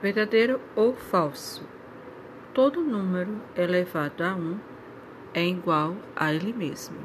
Verdadeiro ou falso? Todo número elevado a 1 é igual a ele mesmo.